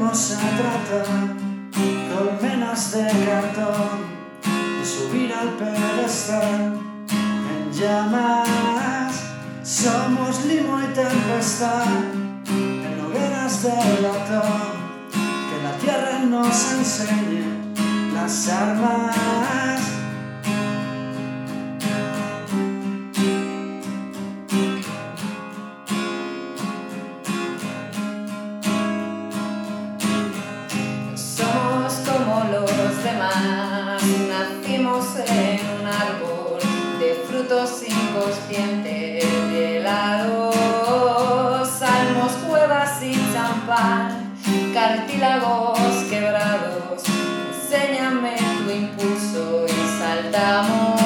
aprendimos a tratar colmenas de cartón y subir al pedestal en llamas. Somos limo y tempestad cartílagos quebrados. Enséñame tu impulso y saltamos.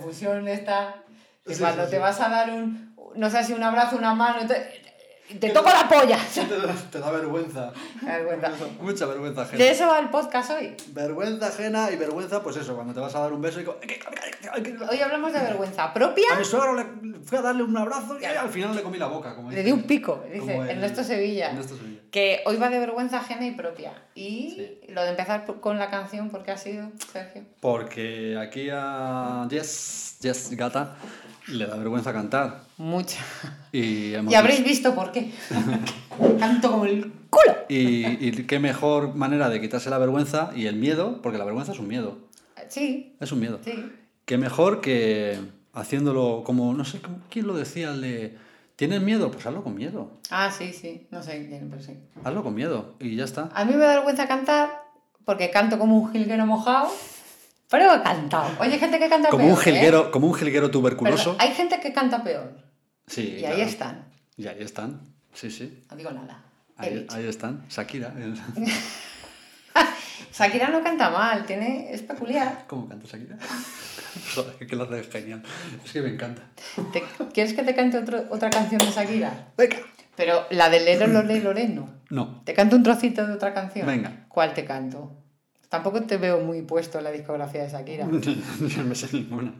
Confusión esta, que Sí, cuando sí, te sí. vas a dar un, no sé si un abrazo, una mano, te, te toco la polla. Te da, te da vergüenza. Mucha vergüenza ajena. De eso va el podcast hoy. Vergüenza ajena y vergüenza, pues eso, cuando te vas a dar un beso y... Hoy hablamos de vergüenza propia. A mi suegro le fui a darle un abrazo y al final le comí la boca. Como Le di un pico, dice, Ernesto Sevilla. Ernesto Sevilla. Que hoy va de vergüenza ajena y propia. Y Sí. lo de empezar con la canción, ¿por qué ha sido, Sergio? Porque aquí a Jess, Jess Gata, le da vergüenza cantar. Mucha. Y, hemos Y habréis visto por qué. Canto como el culo. y, y qué mejor manera de quitarse la vergüenza y el miedo, porque la vergüenza es un miedo. Sí, Es un miedo. sí. Qué mejor que haciéndolo como, no sé, ¿quién lo decía? El de, ¿tienes miedo? Pues hazlo con miedo. Ah, sí, sí. No sé quién, pero sí. Hazlo con miedo y ya está. A mí me da vergüenza cantar porque canto como un jilguero mojado, pero he cantado. Oye, hay gente que canta Como peor. un ¿eh? jilguero, como un jilguero Pero tuberculoso. hay gente que canta peor. Sí, Y claro. ahí están. Y ahí están. Sí, sí. No digo nada. Ahí, ahí están. Shakira. Shakira no canta mal, tiene... es peculiar. ¿Cómo canta Shakira? Joder, que lo hace genial. Es que me encanta. ¿Te- ¿Quieres que te cante otro- otra canción de Shakira? Venga. Pero la de Lero Lore Lore no. No. ¿Te canto un trocito de otra canción? Venga. ¿Cuál te canto? Tampoco te veo muy puesto en la discografía de Shakira. No me sé ninguna.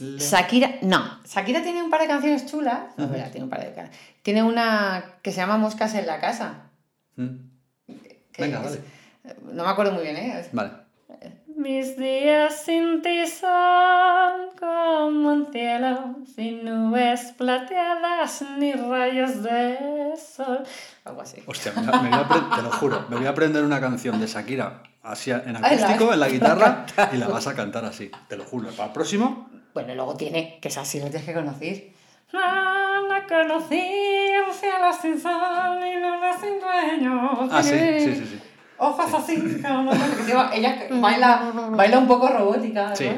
Le- Shakira, no. Shakira tiene un par de canciones chulas. No, tiene un par de can- Tiene una que se llama Moscas en la casa. Mm. Que Venga, es- vale. No me acuerdo muy bien, ¿eh? Es- Vale. Mis días sin ti son como un cielo sin nubes plateadas ni rayos de sol. Algo así. Hostia, me, me voy a te lo juro, me voy a aprender una canción de Shakira así en acústico, en la la guitarra, y la vas a cantar así, te lo juro. Para el próximo, Bueno, luego tiene, que es así, lo tienes que conocer. No, no conocí cielo sin sol y luna sin dueño. Ah, sí, sí, sí, sí. Ojos así, va- ella baila, baila un poco robótica. ¿no? Sí,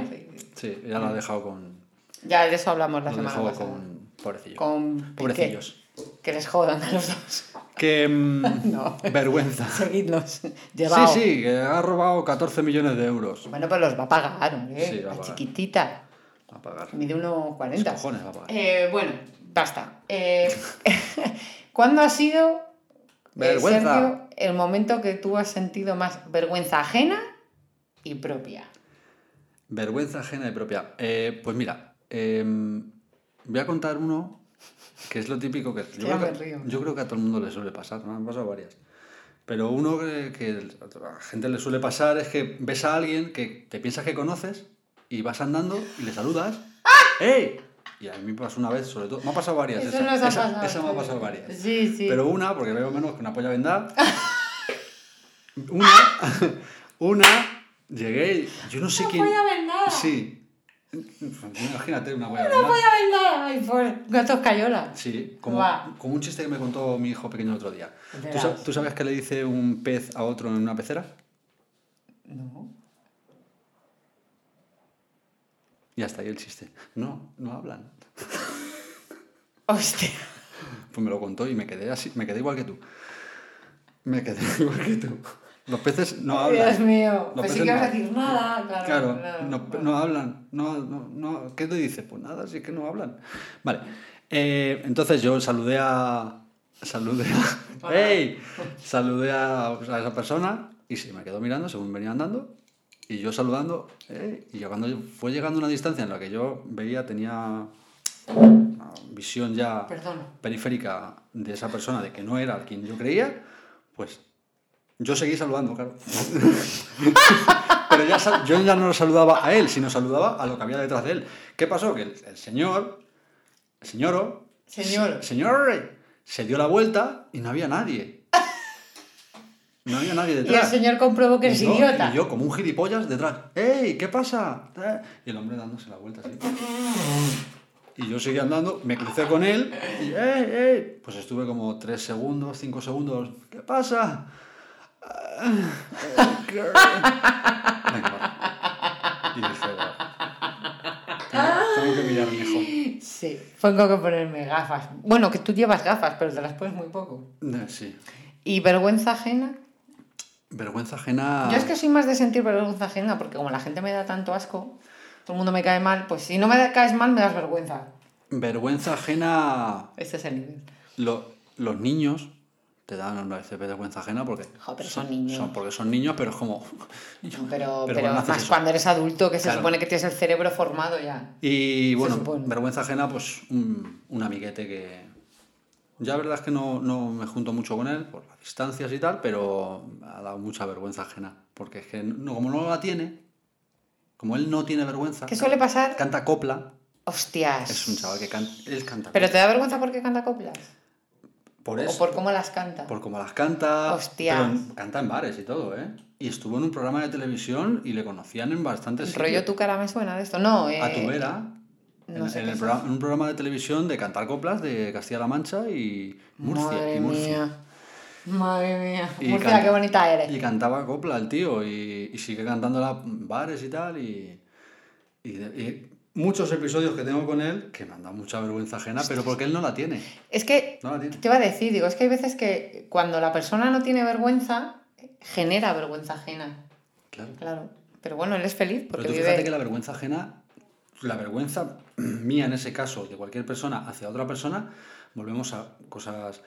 sí, ya la he dejado con. Ya de eso hablamos la semana pasada. con. Pobrecillo. Con Pobrecillos. Que, que les jodan a los dos. Que. mm, No. Vergüenza. Seguidlos. Sí, sí, que ha robado 14 millones de euros. Bueno, pues los va a pagar, hombre. Sí, va a la chiquitita. A pagar. Mide Los 1,40. cojones va a pagar. Eh, bueno, basta. Eh, ¿Cuándo ha sido, eh, Vergüenza. Sergio, el momento que tú has sentido más vergüenza ajena y propia? Vergüenza ajena y propia. Eh, pues mira, em, voy a contar uno que es lo típico que yo, creo que yo creo que a todo el mundo le suele pasar. Me han pasado varias. Pero uno que, que a la gente le suele pasar es que ves a alguien que te piensas que conoces y vas andando y le saludas. ¡Ey! Y a mí me pasó una vez, sobre todo. Me ha pasado varias. Eso esa, esa- pasado, esa me ha pasado varias. Sí, sí. Pero una, porque veo menos que una polla vendada. una, una, llegué y yo no sé quién. polla vendada. Sí. Imagínate una polla ¡No vendada. voy a vender! ¡Ay, por gatos cayola! Sí, como, como un chiste que me contó mi hijo pequeño el otro día. ¿Tú, tú sabes qué le dice un pez a otro en una pecera? No. Y hasta ahí el chiste. No, no hablan. Hostia. Pues me lo contó y me quedé así, me quedé igual que tú. Me quedé igual que tú. Los peces no hablan. Dios mío. Pues sí que vas no- a decir nada, claro. Claro, no, no hablan. No, no, no. ¿Qué te dice? Pues nada, sí que no hablan. Vale. Eh, entonces yo saludé a. Saludé a. ¡Ey! Saludé a, a esa persona y se me quedó mirando según venía andando. Y yo saludando. ¡ey! Y cuando fue llegando a una distancia en la que yo veía, tenía una visión ya Perdón. periférica de esa persona, de que no era quien yo creía, pues yo seguí saludando, claro. Pero ya, yo ya no lo saludaba a él, sino saludaba a lo que había detrás de él. ¿Qué pasó? Que el, el señor, el señor, Señor. señor, se dio la vuelta y no había nadie. No había nadie Y el detrás. señor comprobó que Y yo- idiota. Y yo, como un gilipollas, detrás. ¡Ey! ¿Qué pasa? Y el hombre dándose la vuelta así. Y yo seguí andando, me crucé con él y ¡ey! ¡ey! Pues estuve como tres segundos, cinco segundos. ¿Qué pasa? Venga. Y dije. Tengo, que mirar mejor. Sí. Tengo que ponerme gafas. Bueno, que tú llevas gafas, pero te las pones muy poco. Eh, Sí. ¿Y vergüenza ajena? Vergüenza ajena. Yo es que soy más de sentir vergüenza ajena, porque como la gente me da tanto asco, todo el mundo me cae mal, pues si no me caes mal, me das vergüenza. Vergüenza ajena. Este es el nivel. Lo- los niños te dan una vez vergüenza ajena porque. Jo, pero son niños. porque son niños, pero es como. Pero, Pero pero, más cuando eres adulto, que se Claro. supone que tienes el cerebro formado ya. Y bueno, vergüenza ajena, pues un, un amiguete que. Ya la verdad es que no, no me junto mucho con él por las distancias y tal, pero ha dado mucha vergüenza ajena. Porque es que no, como no la tiene, como él no tiene vergüenza, ¿Qué suele pasar? canta copla, Hostias. es un chaval que canta, él canta ¿Pero copla. te da vergüenza porque canta coplas? Por ¿O eso, por cómo las canta? por cómo las canta, Hostias. pero canta en bares y todo, ¿eh? Y estuvo en un programa de televisión y le conocían en bastantes Rollo sitios. tu cara me suena de esto. No, eh, A tu vera, no en, el programa- un programa de televisión de cantar coplas de Castilla-La Mancha y Murcia. Madre y Murcia. mía. Madre mía. Y Murcia, qué bonita eres. Y cantaba copla el tío y, y sigue cantándola en bares y tal. Y, y, muchos episodios que tengo con él que me han dado mucha vergüenza ajena, pero porque él no la tiene. Es que, No la tiene. te iba a decir, digo, es que hay veces que cuando la persona no tiene vergüenza, genera vergüenza ajena. Claro. Claro. Pero bueno, él es feliz Pero porque tú vive... fíjate que la vergüenza ajena, la vergüenza mía en ese caso, de cualquier persona hacia otra persona, volvemos a cosas.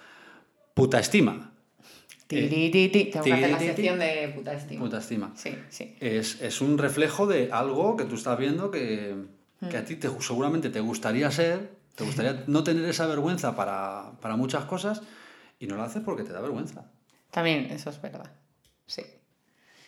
Puta estima. Tiri, ti, ti. Tengo que hacer la sección de puta estima. Puta estima. Sí, sí. Es, es un reflejo de algo que tú estás viendo que, que a ti te, seguramente te gustaría ser, te gustaría no tener esa vergüenza para, para muchas cosas y no lo haces porque te da vergüenza. También, eso es verdad. Sí.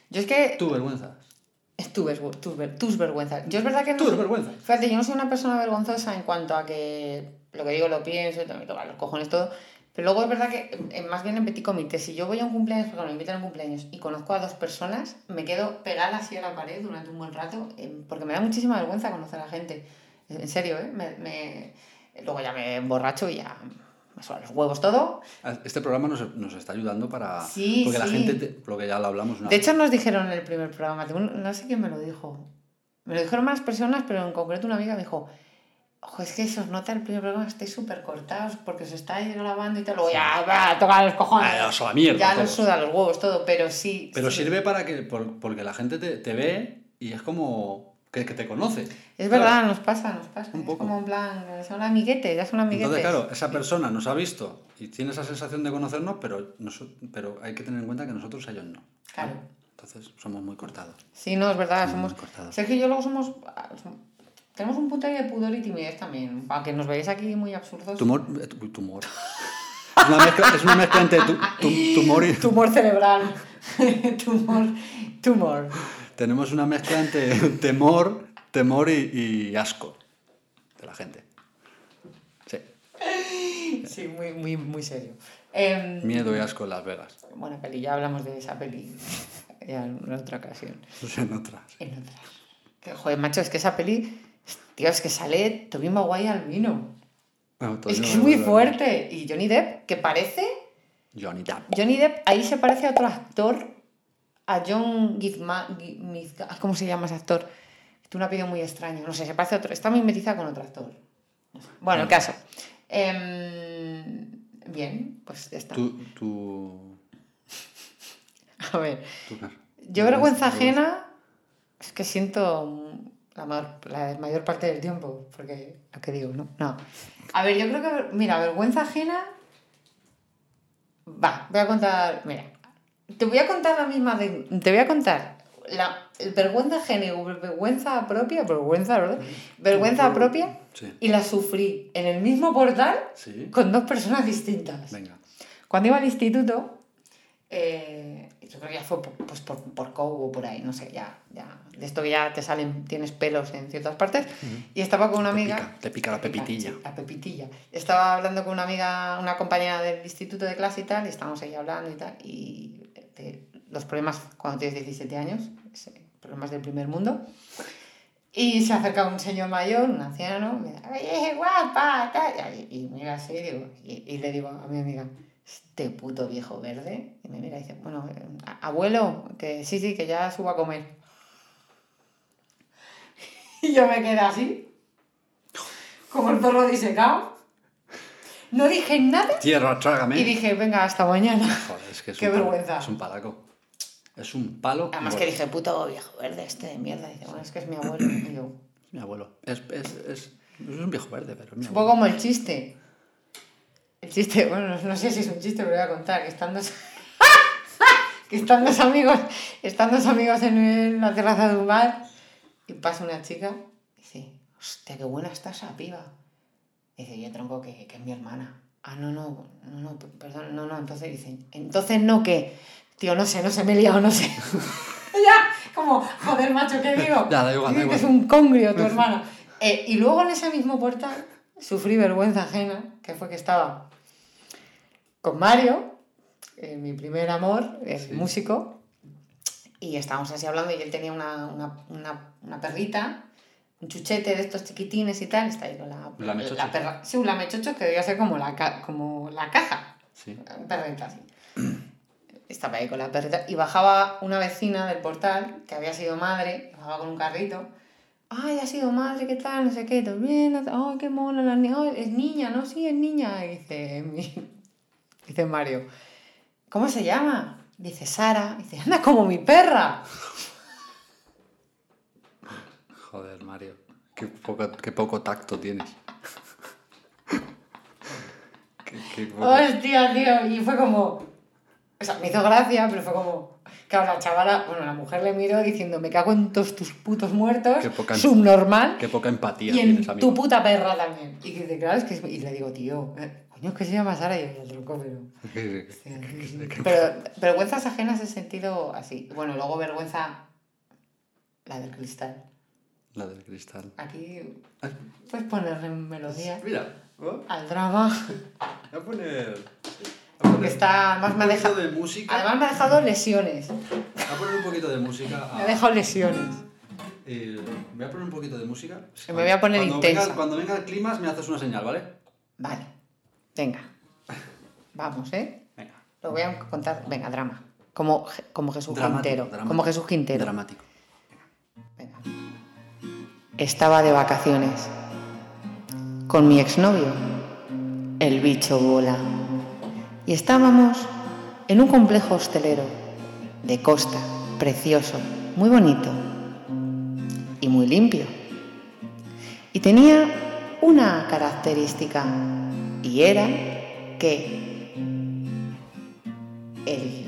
Yo es que ¿Tú vergüenzas? Es tu vergü- tus, ver- tus vergüenzas. Yo es verdad que no. Tus soy- vergüenzas. Fíjate, yo no soy una persona vergonzosa en cuanto a que lo que digo lo pienso, y me tocan los cojones todo. Pero luego es verdad que, más bien en petit comité, si yo voy a un cumpleaños, porque me invitan a un cumpleaños y conozco a dos personas, me quedo pegada así a la pared durante un buen rato, eh, porque me da muchísima vergüenza conocer a la gente. En serio, ¿eh? Me, me- Luego ya me emborracho y ya me suenan los huevos todo. Este programa nos, nos está ayudando para... Sí, porque la sí. gente, te- lo que ya lo hablamos una De vez. hecho, nos dijeron en el primer programa, no sé quién me lo dijo. Me lo dijeron más personas, pero en concreto una amiga me dijo, ojo, es que se os nota el primer programa, estáis súper cortados porque se está ahí grabando y tal. Luego ya, va, toca los cojones. Ah, a la mierda ya nos suda los huevos todo, pero sí. Pero sí. sirve para que... por- porque la gente te, te ve y es como que, que te conoce. Es verdad, nos pasa, nos pasa. Un es poco. como en plan, son amiguetes, ya son amiguetes. Entonces, claro, esa persona nos ha visto y tiene esa sensación de conocernos, pero, noso- pero hay que tener en cuenta que nosotros a ellos no. Claro. Entonces, somos muy cortados. Sí, no, es verdad, Somos somos... cortados. Sergio y yo luego somos... Tenemos un punto de pudor y timidez también, aunque nos veáis aquí muy absurdos. Tumor... eh, tu- tumor. Es una mezcla, es una mezcla entre tu- tu- tumor y... Tumor cerebral. tumor. Tumor. Tenemos una mezcla entre temor, temor y, y asco de la gente. Sí. Sí, muy, muy, muy serio. Em, Miedo y asco en Las Vegas. buena peli, ya hablamos de esa peli ya en otra ocasión. En otras. En otras. Que, joder, macho, es que esa peli, tío, es que sale Tobey Maguire al vino. Bueno, Es que es muy fuerte. Y Johnny Depp, que parece... Johnny Depp. Johnny Depp ahí se parece a otro actor, a John Gizma, Gi- Mizga- ah, ¿cómo se llama ese actor? Tiene un apellido muy extraño, no sé, se parece a otro, está mimetizada con otro actor. Bueno, el caso. Em, bien, pues ya está. Tú, tú, A ver, tú- yo vergüenza ajena es que siento la mayor, la mayor parte del tiempo, porque lo que digo, ¿no? No. A ver, yo creo que, mira, vergüenza ajena... Va, voy a contar, mira, te voy a contar la misma de, te voy a contar la vergüenza y vergüenza propia, vergüenza, ¿verdad? Vergüenza propia Sí. y la sufrí en el mismo portal Sí. con dos personas distintas. Venga. Cuando iba al instituto, eh, yo creo que ya fue por, pues por, por COU o por ahí, no sé, ya, ya. De esto que ya te salen, tienes pelos en ciertas partes. Y estaba con una Te amiga. pica, te pica la Te pica, pepitilla. sí, la pepitilla. Estaba hablando con una amiga, una compañera del instituto de clase y tal, y estábamos ahí hablando y tal. Y de los problemas cuando tienes 17 años, ese- problemas del primer mundo. Y se acerca un señor mayor, un anciano, y me dice, oye, guapa, tal. Y, y mira así, digo, y, y le digo a mi amiga, este puto viejo verde. Y me mira y dice, bueno, eh, abuelo, que sí, sí, que ya subo a comer. Y yo me quedé así, como el perro disecado. No dije nada Tierra, trágame. y dije, venga, hasta mañana. Joder, es que es Qué un palo- vergüenza. es un palaco. Es un palo. Además que dije, puto viejo verde este de mierda. Dice, bueno, es que es mi abuelo. Y yo, Mi abuelo. Es, es, es, es un viejo verde, pero es mi un abuelo. poco como el chiste. El chiste, bueno, no, sé si es un chiste, pero voy a contar, que están dos... que están dos amigos, están dos amigos en, la terraza de un bar y pasa una chica y dice, hostia, qué buena está esa piba. Dice, yo tronco que, que es mi hermana. Ah, no, no, no, no, perdón, no, no, entonces dicen, entonces no, que, tío, no sé, no sé, me he liado, no sé. ya, como, joder, macho, ¿qué digo? Ya, da igual, da igual. es un congrio tu hermana. Eh, y luego en ese mismo portal sufrí vergüenza ajena, que fue que estaba con Mario, eh, mi primer amor, el Sí. músico, y estábamos así hablando y él tenía una, una, una, una perrita, un chuchete de estos chiquitines y tal, está ahí con la, lamechocho. la perra. Sí, un lamechocho que debía ser como la, como la caja, Sí. un perrita así. Estaba ahí con la perrita y bajaba una vecina del portal que había sido madre, bajaba con un carrito. Ay, ha sido madre, ¿qué tal? No sé qué, todo bien. Ay, qué mona la niña. Es niña, ¿no? Sí, es niña. Y dice, mi- dice Mario, ¿cómo se llama? Dice Sara. Dice, anda como mi perra. Joder, Mario. Qué poco, qué poco tacto tienes. Qué- qué poco- Hostia, tío. Y fue como. O sea, me hizo gracia, pero fue como. Claro, la chavala, bueno, la mujer le miró diciendo, me cago en todos tus putos muertos, Qué poca- subnormal, Qué poca empatía y tienes, en amigo. tu puta perra también. Y dice, claro, es que es... Y le digo, tío, eh, coño, es que se llama Sara, y el tronco, pero... Sí, sí. Sí, sí, sí. Pero vergüenzas ajenas en sentido así. Bueno, luego vergüenza La del cristal. La del cristal. Aquí puedes ponerle melodía Mira, oh, al drama. voy a poner. Porque está. Además me ha dejado. de música. Además me ha dejado lesiones. Voy a poner un poquito de música. a- Me ha dejado lesiones. eh, voy a poner un poquito de música. Me voy a poner cuando intensa. Venga, cuando venga el clima, me haces una señal, ¿vale? Vale. Venga. Vamos, ¿eh? Venga. Lo voy a contar. Venga, drama. Como, como Jesús Dramático, Quintero. dramático. Como Jesús Quintero. Dramático. Venga. Estaba de vacaciones con mi exnovio, el bicho bola. Y estábamos en un complejo hostelero de costa, precioso, muy bonito y muy limpio. Y tenía una característica y era que el,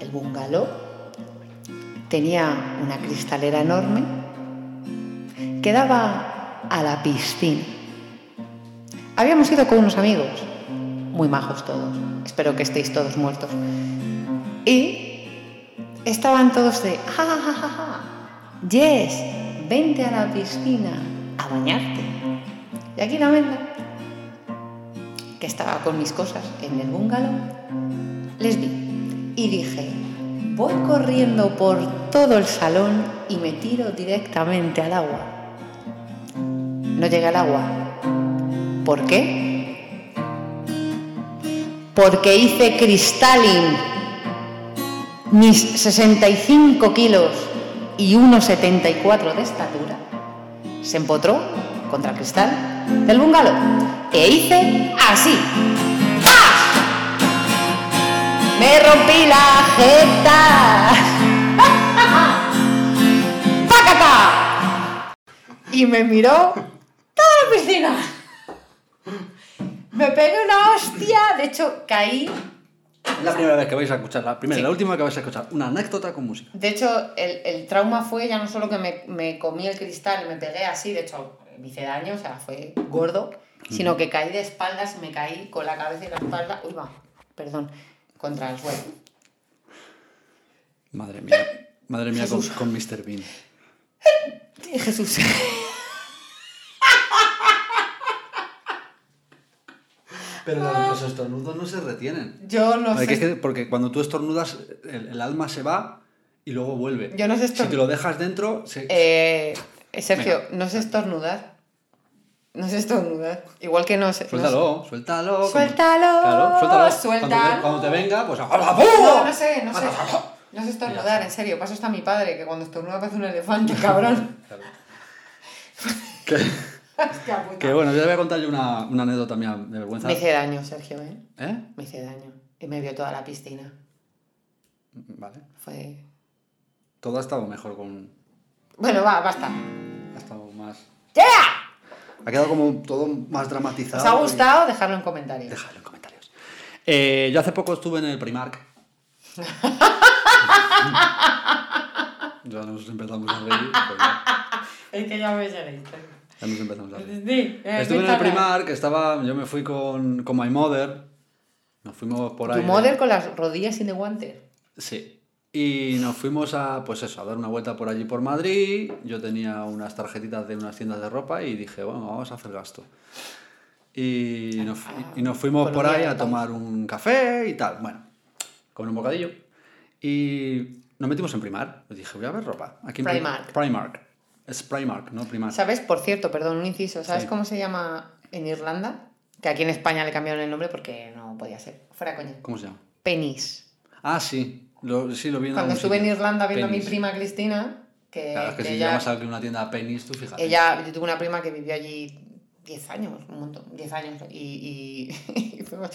el bungalow tenía una cristalera enorme que daba a la piscina. Habíamos ido con unos amigos, muy majos todos, espero que estéis todos muertos. Y estaban todos de, ja, ja, ja, ja, Yes, vente a la piscina a bañarte. Y aquí la venda, estaba con mis cosas en el bungalow, les vi y dije, voy corriendo por todo el salón y me tiro directamente al agua. No llegué al agua. ¿Por qué? Porque hice cristalling. Mis 65 kilos y 1,74 de estatura se empotró contra el cristal del bungalow e hice así. ¡Pah! Me rompí la jeta. ¡Pácata! Y me miró toda la piscina. Me pegué una hostia, de hecho caí. Es la primera vez que vais a escuchar, la primera Sí. la última que vais a escuchar, una anécdota con música. De hecho, el, el trauma fue ya no solo que me, me comí el cristal y me pegué así, de hecho me hice daño, o sea, fue gordo, sino que caí de espaldas, me caí con la cabeza y la espalda, uy va, perdón, contra el suelo. Madre mía. Madre mía con, Jesús. con Mr. Bean. Jesús. Pero la- los estornudos no se retienen. Yo no Porque, sé. es que- porque cuando tú estornudas, el, el alma se va y luego vuelve. Yo no sé Si estorn- te lo dejas dentro, se... Eh, Sergio, no sé estornudar. No sé estornudar. Igual que no sé. no sé- Suéltalo, suéltalo. Suéltalo, Claro, suéltalo. suéltalo. Cuando te, cuando te venga, pues... No, no sé, no sé. No sé estornudar, en serio. Paso hasta mi padre, que cuando estornuda parece un elefante, cabrón. Claro. puta. que bueno, yo te voy a contar yo una, una anécdota mía de vergüenza. Me hice daño, Sergio, ¿eh? ¿Eh? Me hice daño. Y me vio toda la piscina. Vale. Fue. Todo ha estado mejor con... Bueno, va, basta. Ha estado más... ¡Yeah! Ha quedado como todo más dramatizado. ¿Os ha y- gustado? Dejadlo en comentarios. Dejadlo en comentarios. Eh, yo hace poco estuve en el Primark. ya nos empezamos a reír. ya, Es que ya me historia. ya nos empezamos a reír. Sí, eh, Estuve en el. Primark, estaba, yo me fui con, con my mother. Nos fuimos por ahí. Tu model con las rodillas sin de guantes. Sí. Y nos fuimos a, pues eso, a dar una vuelta por allí por Madrid. Yo tenía unas tarjetitas de unas tiendas de ropa y dije, bueno, vamos a hacer gasto. Y nos, y nos fuimos por ahí a tomar un café y tal. Bueno, con un bocadillo. Y nos metimos en Primark. Pues dije, voy a ver ropa. Aquí en Pri- Primark. Primark. Es Primark, no Primark. ¿Sabes? Por cierto, perdón, un inciso. ¿Sabes Sí. cómo se llama en Irlanda? Que aquí en España le cambiaron el nombre porque no podía ser. Fuera coña. ¿Cómo se llama? Penis. Ah, sí. Lo, sí, lo vi en Cuando estuve en. Irlanda viendo a mi Penis. prima Cristina, que, Claro, es que, que si ella, llamas a una tienda Penis, tú fíjate. ella, yo tuve una prima que vivió allí 10 años, un montón, 10 años. Y, y, y fuimos-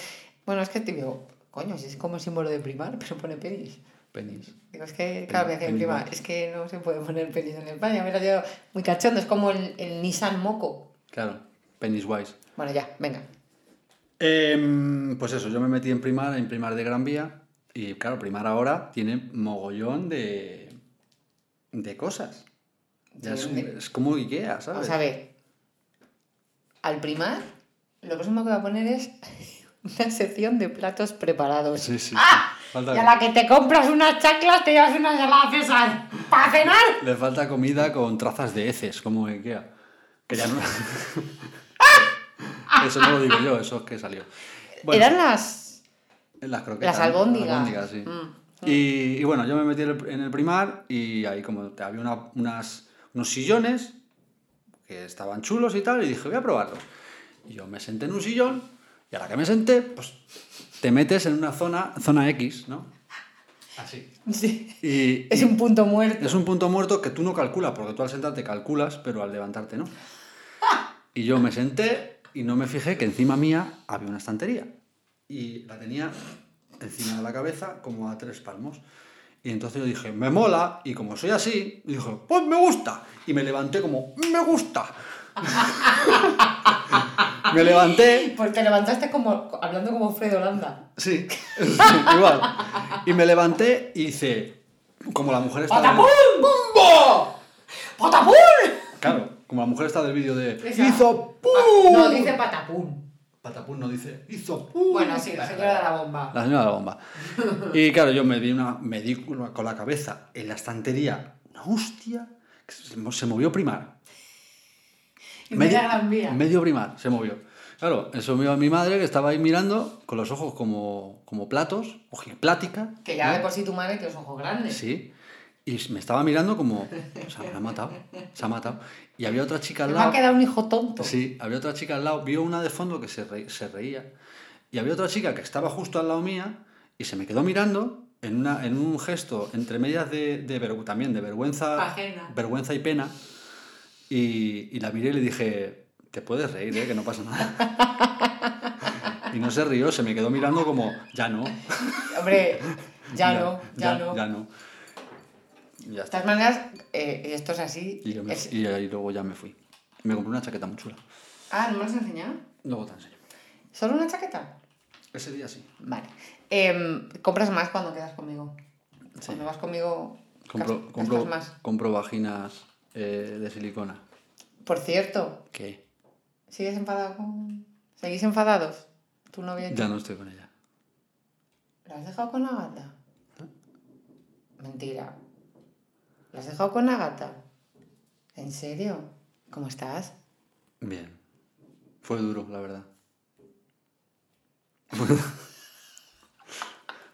bueno, es que te digo, coño, si es como símbolo de primar, pero pone penis. Penis. Digo, es que, claro, me decía mi Penis prima, es que no se puede poner penis en España. Mira, yo muy cachondo, es como el, el Nissan Moco. Claro, Penis Wise. Bueno, ya, venga. Em, pues eso, yo me metí en Primar, en Primar de Gran Vía. Y claro, Primar ahora tiene mogollón de, de cosas. Ya es, como Ikea, ¿sabes? Vamos a ver. Al primar, lo próximo que voy a poner es una sección de platos preparados. Sí, sí. ¡Ah! Falta- Y a la que te compras unas chanclas te llevas una César. ¿Para cenar? Le falta comida con trazas de heces, como Ikea. Que ya no... eso no lo digo yo, eso es que salió. Bueno, Eran las... las croquetas. las albóndigas. albóndigas, sí. Mm. Y, y bueno, yo me metí en el, primar y ahí como te- había una- unas, unos sillones que estaban chulos y tal, y dije, voy a probarlos. Y yo me senté en un sillón y a la que me senté, pues te metes en una zona, zona X, ¿no? Así. Sí. Y, Es y un punto muerto. es un punto muerto que tú no calculas, porque tú al sentarte calculas, pero al levantarte no. Y yo me senté y no me fijé que encima mía había una estantería. Y la tenía encima de la cabeza como a tres palmos. Y entonces yo dije, me mola, y como soy así, dije, pues me gusta. Y me levanté como, me gusta. me levanté Pues te levantaste como hablando como Fredo Landa. Sí, igual. Y me levanté y hice, como la mujer está ¡Patapum! ¡Bumbo! ¡Patapum! claro, como la mujer está del vídeo de Esa. hizo pum. No, dice patapum. Patapum no dice hizo pum. Bueno, sí, la señora de la bomba. La señora de la bomba. Y claro, yo me di una me di con la cabeza en la estantería, una hostia, que se, movió primar. Y vía. medio primar, se movió. Claro, eso me iba mi madre que estaba ahí mirando con los ojos como, como platos, ojiplática. Que ya ¿no? de por sí tu madre tiene los ojos grandes. Sí. Y me estaba mirando como, se ha matado, se ha matado. Y había otra chica al Me ha lado. quedado un hijo tonto. Sí, había otra chica al lado. Vio una de fondo que se, re- se reía. Y había otra chica que estaba justo al lado mía y se me quedó mirando en, una, en un gesto entre medias de, de vergü- también de vergüenza, Ajena. vergüenza y pena. Y, y la miré y le dije, te puedes reír, ¿eh? que no pasa nada. y no se rió, se me quedó mirando como, ya no. Hombre, ya, no, ya, no. Ya no. De todas maneras, eh, esto es así. Y, me- es- y ahí luego ya me fui. Me compré una chaqueta muy chula. Ah, ¿no me has enseñado? Luego te enseño. ¿Solo una chaqueta? Ese día sí. Vale. Em, ¿Compras más cuando quedas conmigo? Sí. Cuando vas conmigo, Compro, más. compro vaginas eh, de silicona. Por cierto, ¿Qué? ¿sigues enfadado con...? ¿Seguís enfadados? ¿Tu novia? Ya no estoy con ella. ¿Lo has dejado con la gata? Mentira. ¿Lo has dejado con la gata? ¿En serio? ¿Cómo estás? Bien. Fue duro, la verdad.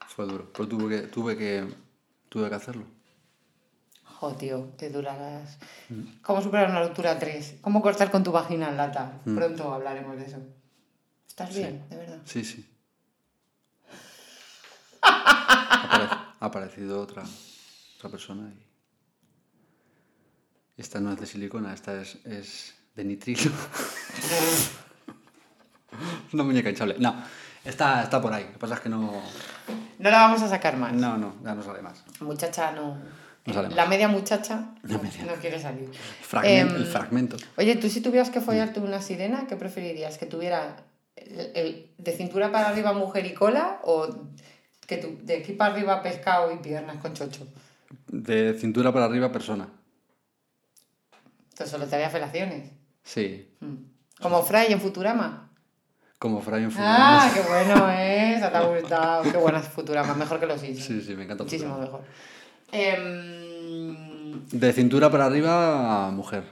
Fue duro. Pero tuve que, tuve que, tuve que hacerlo. Jo, tío, te durarás. Mm. ¿Cómo superar una ruptura 3? ¿Cómo cortar con tu vagina en lata? Mm. Pronto hablaremos de eso. ¿Estás Sí. bien, de verdad? Sí, sí. Ha aparecido otra, otra persona y... Esta no es de silicona, esta es, es de nitrilo. Una muñeca hinchable. No, está, está por ahí. Lo que pasa es que no... No la vamos a sacar más. No, no, ya no sale más. Muchacha no. No sale la más. media muchacha La no- media. no quiere salir. Fragmen- Em, el fragmento. Oye, tú si tuvieras que follarte una sirena, ¿qué preferirías? ¿Que tuviera el- el- de cintura para arriba mujer y cola o que tu, de aquí para arriba pescado y piernas con chocho? De cintura para arriba, persona. Entonces solo te haría felaciones. Sí, Mm. Como Fry en Futurama. como Fray en Ah, Futurama. qué bueno es, te ha gustado. Qué buena es Futurama, mejor que los Simpsons. Sí, sí, me encanta Muchísimo Futurama. mejor. Em, De cintura para arriba, mujer.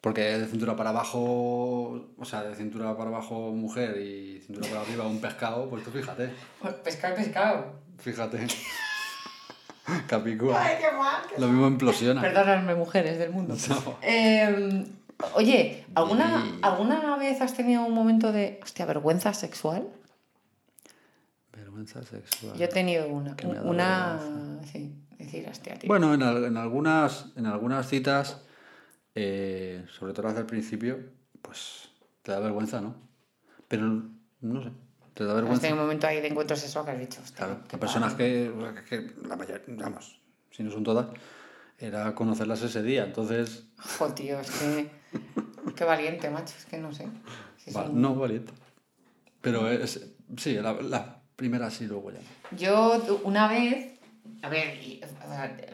Porque de cintura para abajo, o sea, de cintura para abajo, mujer y cintura para arriba, un pescado, pues tú fíjate, pues, pescado, pescado. fíjate. Capicúa. Ay, qué mal. qué- Lo mismo implosiona. Perdóname, mujeres del mundo. No. Em, oye, ¿alguna. ¿alguna vez has tenido un momento de, hostia, vergüenza sexual? Vergüenza sexual. Yo he tenido una. Una. Sí, decir, hostia, tío. Bueno, en, en algunas, en algunas citas, eh, sobre todo las del principio, pues te da vergüenza, ¿no? Pero no sé, te da vergüenza. tenido un momento ahí de encuentro sexual que has dicho. Claro, personas que, que la mayoría, vamos, si no son todas, era conocerlas ese día. Entonces, Jo, tío, es que. Qué valiente, macho, es que no sé. Si va- son- no valiente. Pero es, sí, la, la primera sí, luego ya. Yo una vez, a ver,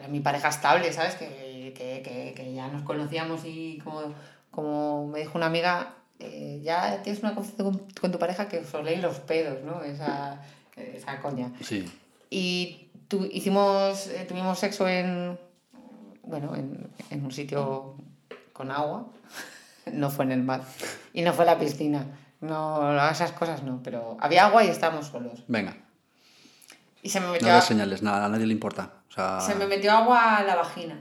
mi pareja estable, ¿sabes? Que, que, que, que ya nos conocíamos y como, como me dijo una amiga, eh, ya tienes una confianza con, con tu pareja que os los pedos, ¿no? Esa, esa coña. Sí, Y tu- hicimos, eh, tuvimos sexo en, bueno, en, en un sitio con agua. No fue en el mar. Y no fue en la piscina. No, esas cosas no, pero había agua y estábamos solos. Venga, Y se me no metió, des a- señales, nada, a nadie le importa. O sea, se me metió agua a la vagina.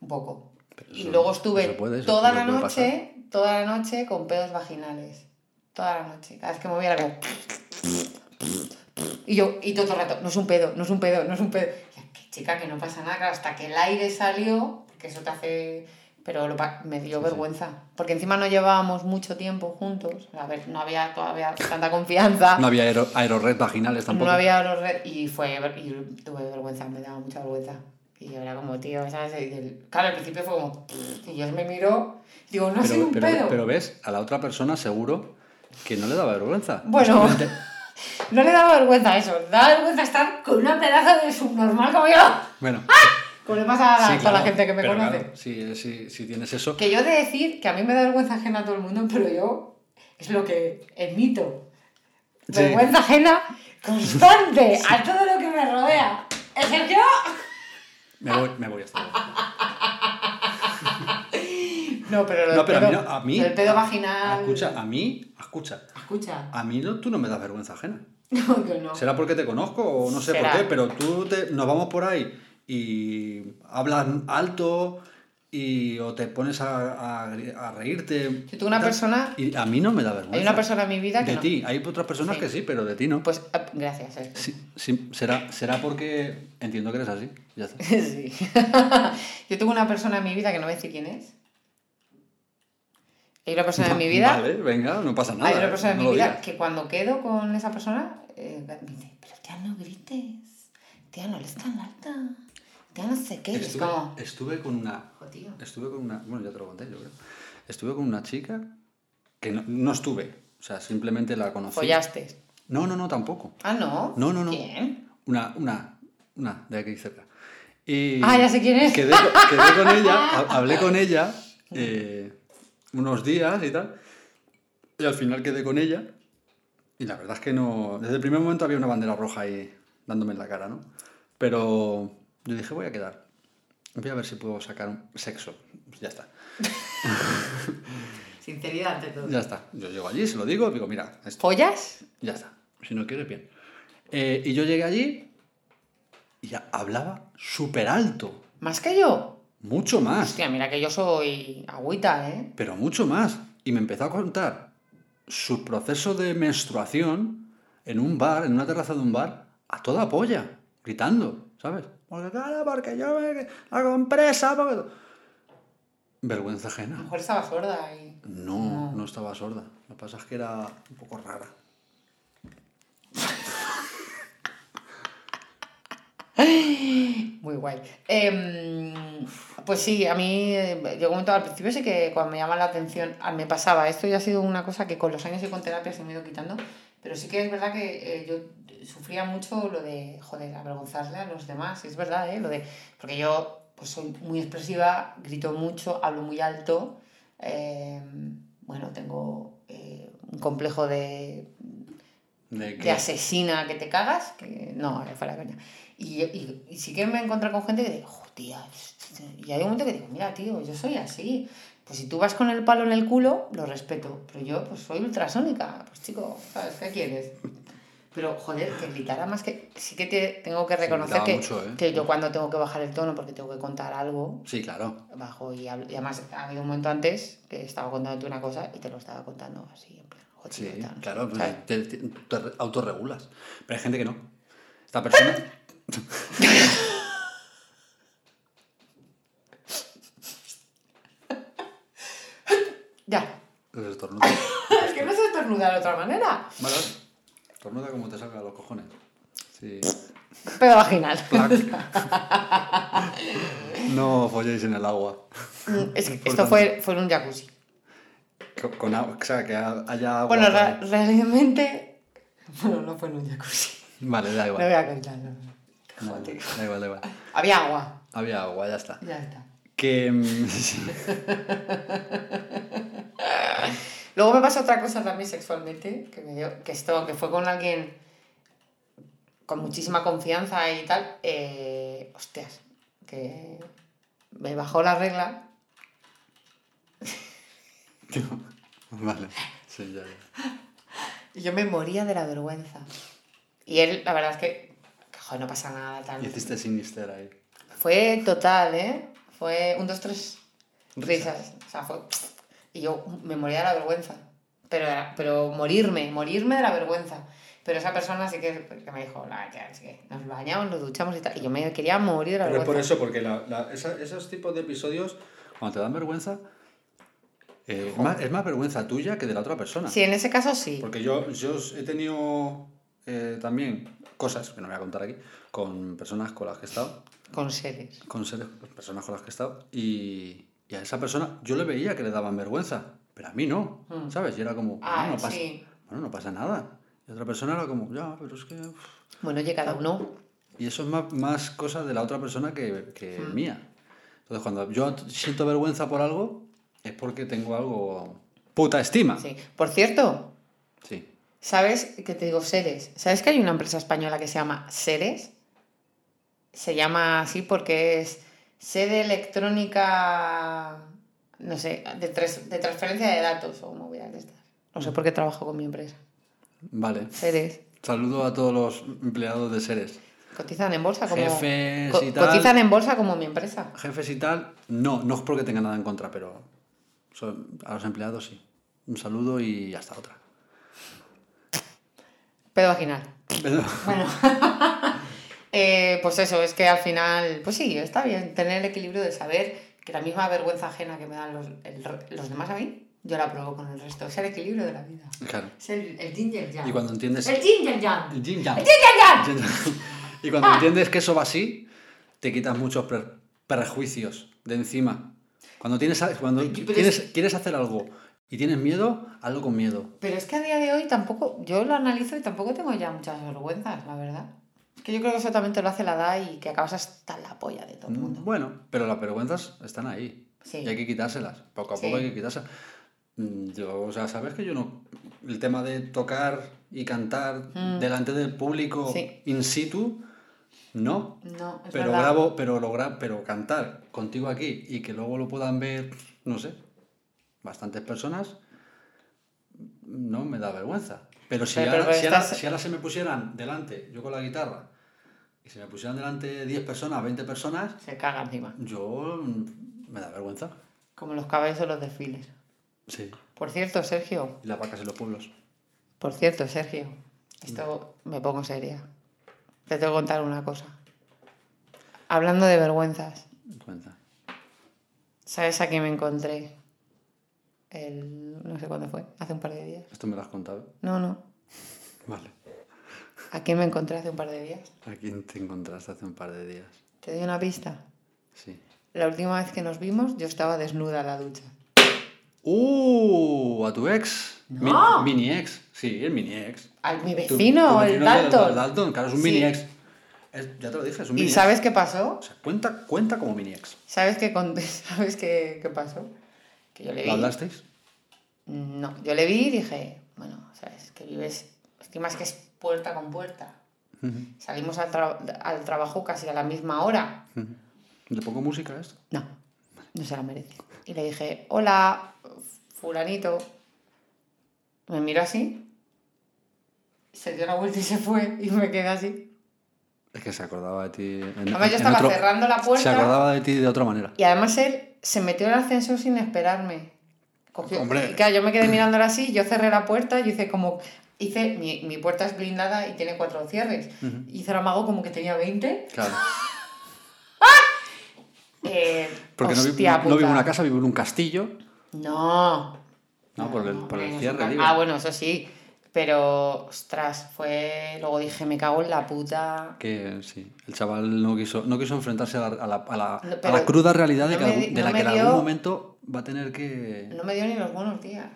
Un poco. Pero y eso- luego estuve eso puede- eso toda la noche, toda la noche con pedos vaginales. Toda la noche. Cada vez que me movía era como... Y yo, y todo el rato, no es un pedo, no es un pedo, no es un pedo. Y "Que chica, que no pasa nada, claro, hasta que el aire salió, porque eso te hace... Pero lo pa- me dio vergüenza. Porque encima no llevábamos mucho tiempo juntos. A ver, no había todavía tanta confianza. No había aero, aerored vaginales tampoco. No había re- y fue y tuve vergüenza, me daba mucha vergüenza. Y yo era como, tío, ¿sabes? Y el- claro, al principio fue como, y yo me miró, digo, no ha sido un pero, pedo. pero ves, a la otra persona seguro que no le daba vergüenza. Bueno. No le daba vergüenza eso, daba vergüenza estar con una pedazo de subnormal como yo. Bueno, Como le pasa a la, sí, a toda la gente que me conoce. claro, si, si, si tienes eso, Que yo he de decir que a mí me da vergüenza ajena a todo el mundo, pero yo es lo que emito. Sí. Vergüenza ajena constante a todo lo que me rodea. ¿Es Sergio? Me voy, me voy hasta luego. No, pero, No, pero a mí, no- a mí- El pedo vaginal. Escucha, a mí, escucha, Escucha. a mí no, tú no me das vergüenza ajena. No, que no. Será porque te conozco o no sé Será. por qué, pero tú te, nos vamos por ahí y hablas alto y o te pones a, a, a reírte. Yo tuve una persona- Y a mí no me da vergüenza. Hay una persona en mi vida que De no. ti, hay otras personas Sí. que sí, pero de ti no. Pues ah, gracias, Sergio. Sí, sí, será, será porque entiendo que eres así. Ya está. Sí. Yo tuve una persona en mi vida que no voy a decir quién es. Hay una persona en mi vida. Vale, venga, no pasa nada. hay una ¿eh? persona en no mi vida digas. que cuando quedo con esa persona eh, me dice, pero tía, no grites. Tía, no eres tan alta. Tía, no sé qué. Y es Estuve, como, estuve con una. "Jo, tío". Estuve con una. Bueno, ya te lo conté, yo creo. Estuve con una chica que no, no estuve. O sea, simplemente la conocí. Follaste. No, no, no, tampoco. Ah, no. No, no, no. ¿Quién? Una, una, una, de aquí cerca. Y Ah, ya sé quién es. Quedé, quedé con ella, ha- hablé con ella eh, unos días y tal. Y al final quedé con ella. Y la verdad es que no. Desde el primer momento había una bandera roja ahí dándome en la cara, ¿no? Pero yo dije, voy a quedar. Voy a ver si puedo sacar un sexo. Pues ya está. Sinceridad ante todo. Ya está. Yo llego allí, se lo digo, digo, mira, esto. ¿Follas? Ya está. Si no quieres, bien. Eh, y yo llegué allí y hablaba súper alto. ¿Más que yo? Mucho más. Hostia, mira que yo soy agüita, ¿eh? Pero mucho más. Y me empezó a contar su proceso de menstruación en un bar, en una terraza de un bar, a toda polla, gritando, ¿sabes? Porque claro, porque yo me la compresa, porque... Vergüenza A lo ajena. mejor estaba sorda y... No, no estaba sorda. Lo que pasa es que era un poco rara. Muy guay. Em, pues sí, a mí eh, llegó un momento al principio sí que cuando me llama la atención, ah, me pasaba. Esto ya ha sido una cosa que con los años y con terapia se me ha ido quitando. Pero sí que es verdad que eh, yo sufría mucho lo de, joder, avergonzarle a los demás. Es verdad, ¿eh? Lo de, porque yo pues soy muy expresiva, grito mucho, hablo muy alto. em, bueno, tengo eh, un complejo de De de asesina que te cagas, que no, fuera de coña. Y, y, y sí que me he encontrado con gente que digo, "Jo, tía, y hay un momento que digo, mira, tío, yo soy así. Pues si tú vas con el palo en el culo, lo respeto. Pero yo, pues soy ultrasónica. Pues chico, ¿sabes qué quieres? Pero, joder, que gritara más que... Sí que te, tengo que reconocer que, mucho, ¿eh? que yo cuando tengo que bajar el tono porque tengo que contar algo, Sí, claro. bajo y, hablo- y además ha habido un momento antes que estaba contándote una cosa y te lo estaba contando así, en plan, "Jo, tío, Sí, tal", claro, pues, te, te- te autorregulas. Pero hay gente que no. Esta persona. Ya. Es que no se estornuda de otra manera. Vale, vale. Estornuda como te salga de los cojones. Sí. Pedo vaginal. No folléis en el agua. Mm, Es que esto fue, fue en un jacuzzi. Con, con agua, o sea, que ha- haya agua. Bueno, realmente. Bueno, no fue en un jacuzzi. Vale, da No igual. voy a contar. no, no. No, Joder. da igual, da igual. Había agua. Había agua, ya está. Ya está. Que. Luego me pasó otra cosa también sexualmente, que, me dio, que esto, que fue con alguien con muchísima confianza y tal, eh, hostias, que me bajó la regla. Vale, sí, ya. Y yo me moría de la vergüenza. Y él, la verdad es que, que, joder, no pasa nada tal. Hiciste sinister ahí. Fue total, ¿eh? Fue un, dos, tres Risas. risas. O sea, fue... Y yo me moría de la vergüenza. Pero, pero morirme, morirme de la vergüenza. Pero esa persona sí que, que me dijo, "Nah, ya, es que nos bañamos, nos duchamos y tal. Y yo me quería morir de la Pero es vergüenza. por eso, porque la, la- esa- esos tipos de episodios, cuando te dan vergüenza, eh, es, más, es más vergüenza tuya que de la otra persona. Sí, en ese caso sí. Porque yo, yo he tenido eh, también cosas, que no voy a contar aquí, con personas con las que he estado, Con seres. con seres, personas con las que he estado, y, y a esa persona yo le veía que le daban vergüenza, pero a mí no, Mm. ¿sabes? Y era como, Ah, no pasa, sí. bueno, no pasa nada. Y otra persona era como, ya, pero es que... uf". Bueno, oye, cada uno. Y eso es más, más cosa de la otra persona que, que Mm. mía. Entonces, cuando yo siento vergüenza por algo, es porque tengo algo... Puta estima. Sí. Por cierto, Sí. ¿sabes que te digo seres? ¿Sabes que hay una empresa española que se llama Seres? Se llama así porque es sede electrónica, no sé, de, tres- de transferencia de datos o movidas de estas. No sé por qué trabajo con mi empresa. Vale. Seres. Saludo a todos los empleados de Seres. Cotizan en bolsa como. Jefes co- y tal. Cotizan en bolsa como mi empresa. Jefes y tal, no, no es porque tenga nada en contra, pero son- a los empleados sí. Un saludo y hasta otra. Pedo vaginal. Pero- Bueno. Eh, pues eso, es que al final, pues sí, está bien tener el equilibrio de saber que la misma vergüenza ajena que me dan los, el los demás a mí, yo la pruebo con el resto. Es el equilibrio de la vida. Claro. Es el, el yin y el yang. Y cuando entiendes... El yin y el yang. El yin yang. Y el yang. Y cuando entiendes que eso va así, te quitas muchos pre- prejuicios de encima. Cuando, tienes, cuando tienes, es- quieres hacer algo y tienes miedo, hazlo con miedo. Pero es que a día de hoy tampoco, yo lo analizo y tampoco tengo ya muchas vergüenzas, la verdad. Que yo creo que eso también te lo hace la edad y que acabas hasta la polla de todo el mundo. Bueno, pero las vergüenzas están ahí. Sí. Y hay que quitárselas. Poco a Sí. poco hay que quitárselas. Mm, Yo, o sea, sabes que yo no. El tema de tocar y cantar Mm. delante del público Sí. in situ, no. No, es Pero verdad. grabo, pero lo gra- pero cantar contigo aquí y que luego lo puedan ver, no sé, bastantes personas, no me da vergüenza. Pero si, Pero- ahora, pero si, ahora, estás- si ahora se me pusieran delante, yo con la guitarra, y se me pusieran delante 10 personas, 20 personas, Se caga encima. yo mm, me da vergüenza. Como los caballos de los desfiles. Sí. Por cierto, Sergio. Y las vacas en los pueblos. Por cierto, Sergio. Esto me pongo seria. Te tengo que contar una cosa. Hablando de vergüenzas, Cuenta. ¿sabes a quién me encontré? El. no sé cuándo fue, hace un par de días. Esto me lo has contado. No, no. Vale. ¿A quién me encontré hace un par de días? ¿A quién te encontraste hace un par de días? Te doy una pista. Sí. La última vez que nos vimos, yo estaba desnuda en la ducha. ¡Uh! ¿A tu ex? Mi- No. mini ex. Sí, el mini ex. Al mi Tu- vecino, tu el vecino Dalton. El Dalton, claro, es un Sí. mini ex. Es- ya te lo dije, es un mini ¿Y ex. sabes qué pasó? O sea, cuenta, cuenta como mini ex. ¿Sabes qué, con- ¿sabes qué, qué pasó? Que yo le vi. ¿Lo hablasteis? No, yo le vi y dije, bueno, sabes, que vives, estimas que es puerta con puerta. Salimos al, tra- al trabajo casi a la misma hora. ¿Le pongo música a esto? No, no se la merece. Y le dije, hola, fulanito. Me miró así, se dio la vuelta y se fue y me quedé así. Es que se acordaba de ti. en- Además yo en estaba otro- cerrando la puerta. Se acordaba de ti de otra manera. Y además él se metió en el ascensor sin esperarme. Cogió, Hombre. y claro, yo me quedé mirándola así, yo cerré la puerta, yo hice como... Hice, mi, mi puerta es blindada y tiene cuatro cierres. Hice el amago como que tenía 20. Claro. Eh, Porque no, vi- hostia no- no vivo en una casa, vivo en un castillo. No. No, por el, por el cierre. Ah, bueno, eso sí. Pero, ostras, fue... Luego dije, me cago en la puta. Que sí, el chaval no quiso, no quiso enfrentarse a la, a la, a la- a cruda realidad de, no que me de no la que en dio- algún momento va a tener que... No me dio ni los buenos días.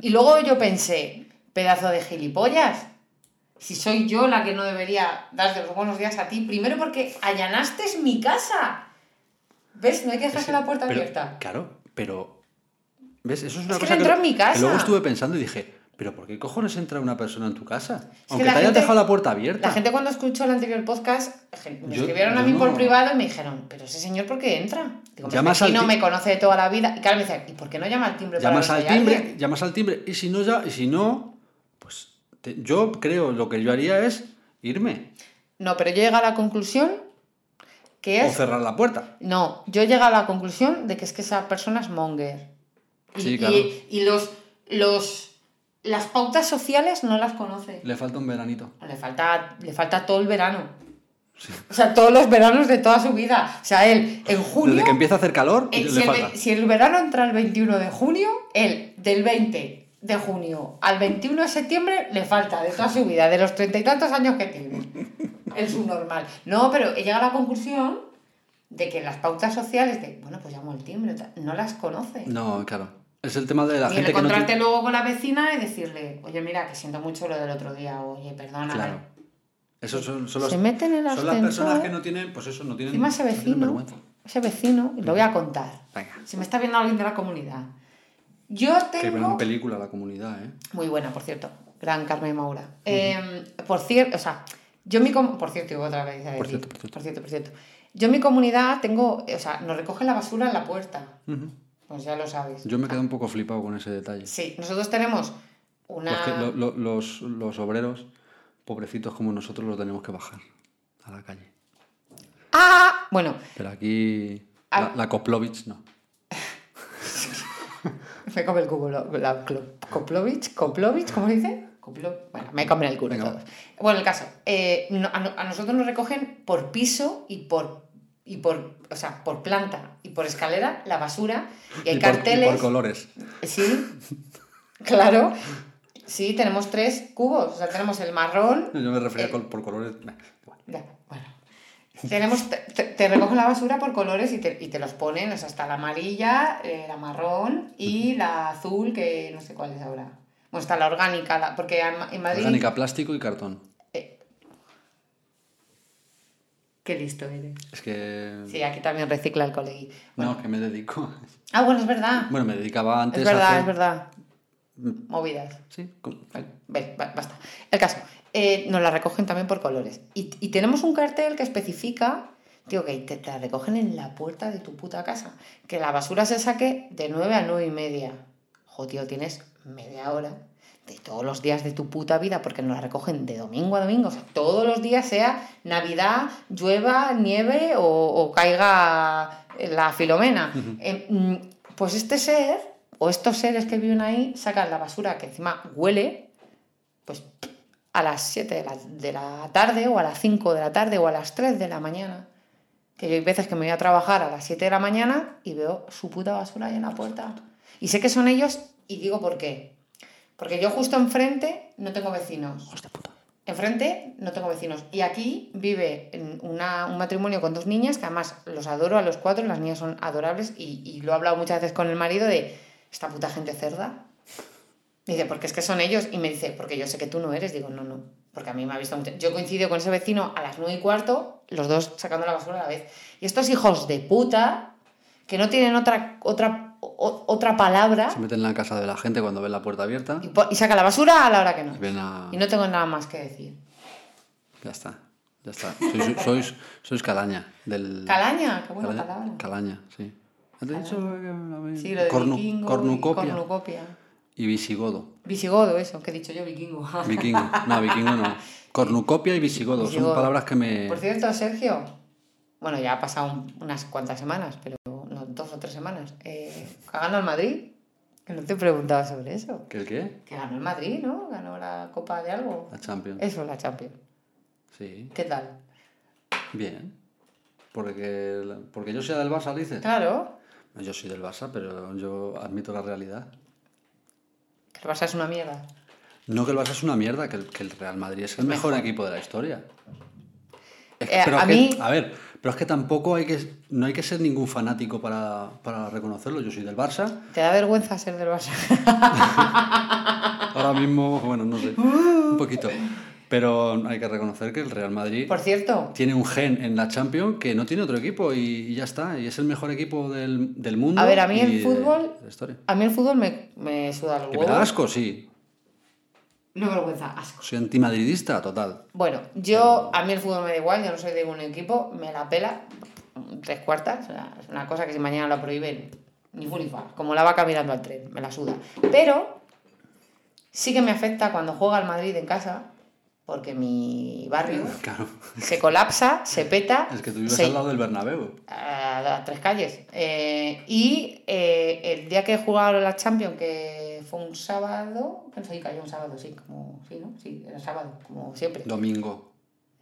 Y luego yo pensé, pedazo de gilipollas. Si soy yo la que no debería darte los buenos días a ti, primero porque allanaste mi casa. ¿Ves? No hay que dejarse la puerta Pero, abierta. Claro, pero... ¿Ves? Eso es una Es que cosa él entró en mi casa. que luego estuve pensando y dije, Pero ¿por qué cojones entra una persona en tu casa? que Aunque te hayas gente- dejado la puerta abierta. La gente cuando escuchó el anterior podcast me Yo- escribieron a mí por no- privado y me dijeron, pero ese señor ¿por qué entra? Digo, Llamas al ti- me conoce de toda la vida. Y claro, me dice, ¿y por qué no llama al timbre llamas para al timbre, alguien? llamas al timbre y si no ya, y si no, pues te- yo creo lo que yo haría es irme No, pero yo llego a la conclusión que o es... cerrar la puerta. No, yo llego a la conclusión de que es que esa persona es monger. Y, Sí, y- claro. y los, los, las pautas sociales no las conoce. Le falta un veranito. Le falta, le falta todo el verano. O sea, todos los veranos de toda su vida. O sea, él en junio... Desde que empieza a hacer calor, Eh, le si, el, falta. ve- si el verano entra el 21 de junio, él del 20 de junio al 21 de septiembre le falta de toda su vida, de los treinta y tantos años que tiene. El subnormal. No, pero he llegado a la conclusión de que las pautas sociales de, bueno, pues llamo al timbre, no las conoce. No, claro. Es el tema de la y gente que no encontrarte tiene... luego con la vecina y decirle, oye, mira, que siento mucho lo del otro día, oye, perdona. Claro. Esos son, son los- Se meten en el son las personas que no tienen, pues eso, no tienen, Encima ese no tienen vecino, vergüenza. ese vecino, y lo voy a contar. Venga. Si me está viendo alguien de la comunidad. Yo Qué gran tengo... película la comunidad, ¿eh? Muy buena, por cierto. Gran Carmen Maura. Eh, por cierto, o sea, yo mi... com- Por cierto, y otra vez. a Por cierto, por cierto. por cierto, por cierto. Yo en mi comunidad tengo... O sea, nos recogen la basura en la puerta. Ujú. Pues ya lo sabes. Yo me quedo un poco flipado con ese detalle. Sí, nosotros tenemos una... Los, que- lo- lo- los, los obreros, pobrecitos como nosotros, los tenemos que bajar a la calle. ¡Ah! Bueno, Pero aquí Ah. la, la Koplovich no. me come el cubo. lo- La, Koplovich, Koplovich, ¿cómo se dice? Koplo- Bueno, me comen el culo Venga, todos. Bueno, el caso. eh, no- a, a nosotros nos recogen por piso y por, y por, o sea, por planta y por escalera la basura y hay Y por- y carteles. por colores. Sí, claro. Sí, tenemos tres cubos. O sea, tenemos el marrón. Yo me refería Eh. col- por colores. Ya, bueno. Tenemos, te, te- recogen la basura por colores y te, y te los ponen, o sea, está la amarilla, eh, la marrón y la azul, que no sé cuál es ahora. Bueno, está la orgánica, la- porque en Madrid... Orgánica, plástico y cartón. Qué listo eres. Es que. Sí, aquí también recicla el colegui. No, que me dedico. Ah, bueno, es verdad. Bueno, me dedicaba antes es verdad, a hacer. es verdad. Movidas. Sí, Vale, basta. El caso, eh, nos la recogen también por colores. Y, y tenemos un cartel que especifica, tío, que te, te la recogen en la puerta de tu puta casa. Que la basura se saque de 9 a 9 y media. Jo, tío, tienes media hora de todos los días de tu puta vida, porque nos la recogen de domingo a domingo. O sea, todos los días, sea Navidad, llueva, nieve o, o caiga la filomena. Eh, mm, pues este ser, o estos seres que viven ahí, sacan la basura que encima huele, pues a las 7 de la, de la tarde, o a las 5 de la tarde, o a las 3 de la mañana. Que yo hay veces que me voy a trabajar a las 7 de la mañana y veo su puta basura ahí en la puerta. Y sé que son ellos y digo por qué. Porque yo justo enfrente no tengo vecinos. Enfrente no tengo vecinos. Y aquí vive una- un matrimonio con dos niñas, que además los adoro a los cuatro, las niñas son adorables, y, y lo he hablado muchas veces con el marido de esta puta gente cerda. Dice, porque es que son ellos. Y me dice, porque yo sé que tú no eres. Digo, no, no. Porque a mí me ha visto mucho. Yo coincido con ese vecino a las nueve y cuarto, los dos sacando la basura a la vez. Y estos hijos de puta, que no tienen otra, otra, o- otra palabra, Se meten en la casa de la gente cuando ven la puerta abierta y, saca la basura a la hora que no. y ven a. Y no tengo nada más que decir. Ya está. Ya está. Sois, sois, sois calaña. Del... Calaña, qué buena Calaña, palabra. Calaña, sí. ¿Has dicho que- Sí, lo de Cornu- vikingo, y cornucopia cornucopia. y visigodo? Visigodo, eso, que he dicho yo, vikingo. Vikingo. No, vikingo no. Cornucopia y visigodo. Visigodo. Son palabras que me. Por cierto, Sergio, bueno, ya ha pasado un- unas cuantas semanas, pero dos o tres semanas. Eh, ¿Ha ganado el Madrid? Que no te preguntaba sobre eso. ¿Que el qué? Que ganó el Madrid, ¿no? Ganó la Copa de algo. La Champions. Eso, la Champions. Sí. ¿Qué tal? Bien. Porque, porque yo sea del Barça, dices. Claro, Yo soy del Barça, pero yo admito la realidad. que el Barça es una mierda. No que el Barça es una mierda, que el, que el Real Madrid es el mejor, equipo de la historia. Es Eh, pero a que- mí- a ver, pero es que tampoco hay que, no hay que ser ningún fanático para, para reconocerlo. Yo soy del Barça. ¿Te da vergüenza ser del Barça? Ahora mismo, bueno, no sé, un poquito. Pero hay que reconocer que el Real Madrid Por cierto, tiene un gen en la Champions que no tiene otro equipo y, y ya está. Y es el mejor equipo del, del mundo. A ver, a mí el fútbol- a mí el fútbol me, me suda los Que me da asco, sí. No vergüenza, asco. Soy antimadridista, total. Bueno, yo, a mí el fútbol me da igual, yo no soy de ningún equipo, me la pela, tres cuartas, es una cosa que si mañana la prohíben, ni fu ni fa, como la vaca mirando al tren, me la suda. Pero sí que me afecta cuando juega el Madrid en casa, porque mi barrio Claro. se colapsa, se peta, Es que tú vives se- al lado del Bernabéu. a, a tres calles. Eh, y eh, el día que jugaron la Champions, que fue un sábado, que no sé si cayó un sábado, sí, como, sí, ¿no? Sí, era sábado, como siempre. Domingo.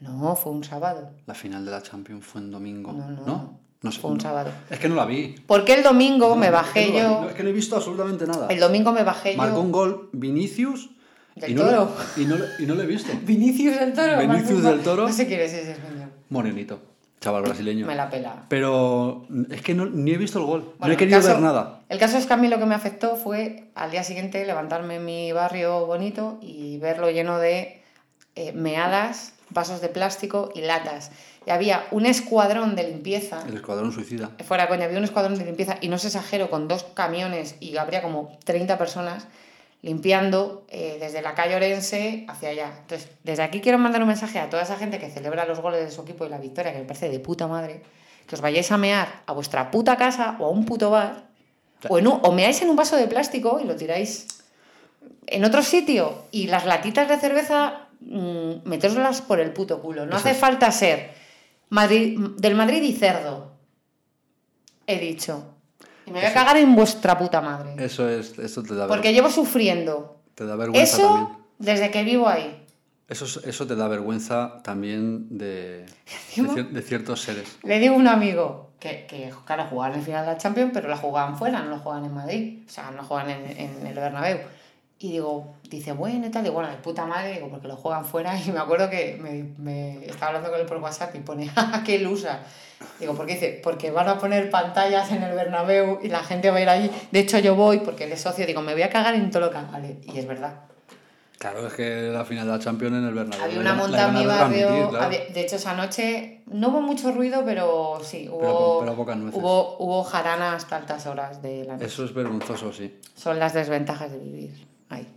No, fue un sábado. La final de la Champions fue en domingo. No, no, ¿No? No sé. Fue un no. sábado. Es que no la vi. Porque el domingo No, me es bajé que no la vi. yo. No, es que no he visto absolutamente nada. El domingo me bajé Marcó yo. un gol Vinicius. Del y no Toro. Lo, y, y no lo he visto. Vinicius del Toro. Vinicius del Toro. No sé quién es ese señor. Morenito. Chaval brasileño. Me la pela. Pero es que no, ni he visto el gol. Bueno, no he querido caso- ver nada. El caso es que a mí lo que me afectó fue al día siguiente levantarme en mi barrio bonito y verlo lleno de eh, meadas, vasos de plástico y latas. Y había un escuadrón de limpieza. El escuadrón suicida. Fuera, coña, había un escuadrón de limpieza y no se exagero, con dos camiones y habría como 30 personas limpiando eh, desde la calle Orense hacia allá. Entonces, desde aquí quiero mandar un mensaje a toda esa gente que celebra los goles de su equipo y la victoria, que me parece de puta madre, que os vayáis a mear a vuestra puta casa o a un puto bar, o, en un- o meáis en un vaso de plástico y lo tiráis en otro sitio y las latitas de cerveza mm, metéroslas por el puto culo. No Eso hace es. falta ser Madrid, del Madrid y cerdo. He dicho. Y me voy a cagar en vuestra puta madre. Eso es, eso te da, Porque llevo sufriendo te da vergüenza eso también. desde que vivo ahí. Eso, es- eso te da vergüenza también de, de, ciertos seres. Le digo a un amigo que, que claro, jugaban en final de la Champions, pero la jugaban fuera, no la jugaban en Madrid. O sea, no juegan en, en el Bernabéu. Y digo, dice, bueno y tal, y bueno, de puta madre, digo, porque lo juegan fuera. Y me acuerdo que me, me estaba hablando con él por WhatsApp y pone, ¡ah, qué ilusa! Digo, ¿por qué dice? Porque van a poner pantallas en el Bernabéu y la gente va a ir allí. De hecho, yo voy porque él es socio, digo, me voy a cagar en todo lo que vale. Y es verdad. Claro, es que la final de la Champions en el Bernabéu. Había una monta en mi barrio. claro. de hecho, esa noche no hubo mucho ruido, pero sí, hubo, Pero- pero hubo, hubo jarana hasta altas horas de la noche. Eso es vergonzoso, sí. Son las desventajas de vivir ahí.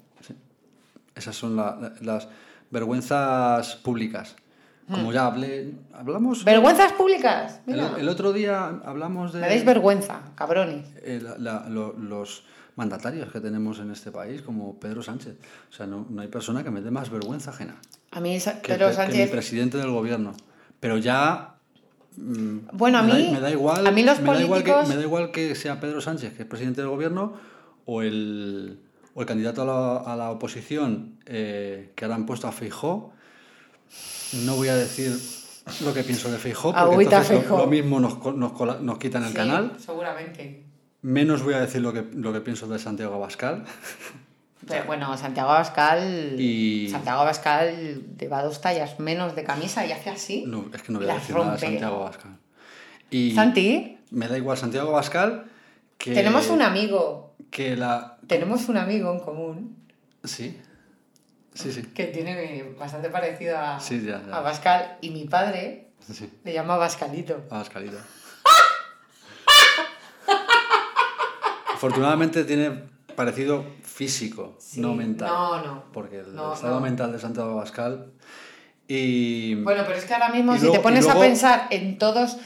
Esas son la- las vergüenzas públicas. Como ya hablé, hablamos... ¿Vergüenzas públicas? El, Mira, el otro día hablamos de me dais vergüenza, cabrones. eh, la- la- lo- los mandatarios que tenemos en este país, como Pedro Sánchez. O sea, no, no hay persona que me dé más vergüenza ajena A mí, Sa- que, Pedro pe- que mi Sánchez. presidente del gobierno. Pero ya... mm, Bueno, a da- mí- me da igual, a mí los me da igual que- políticos- me da igual que sea Pedro Sánchez, que es presidente del gobierno, o el, o el candidato a la, a la oposición que que ahora han puesto a Feijó. No voy a decir lo que pienso de Feijó, porque Agüita entonces lo- Feijóo. lo, mismo nos, nos, nos quitan el Sí, canal. Seguramente. Menos voy a decir lo que, lo que pienso de Santiago Abascal. Pero bueno, Santiago Abascal. Y- Santiago Abascal lleva dos tallas menos de camisa y hace así. No, es que no voy a decir nada de rompe. Santiago Abascal. Y Santi, me da igual Santiago Abascal que... tenemos un amigo. Que la... Tenemos un amigo en común Sí. Sí, sí. que tiene bastante parecido a, Sí, ya, ya. a Pascal y mi padre sí. le llama Pascalito. Abascalito. Afortunadamente tiene parecido físico, Sí, no mental. No, no. Porque el No, estado no. mental de Santiago Abascal y... Bueno, pero es que ahora mismo si luego- te pones luego- a pensar en todos,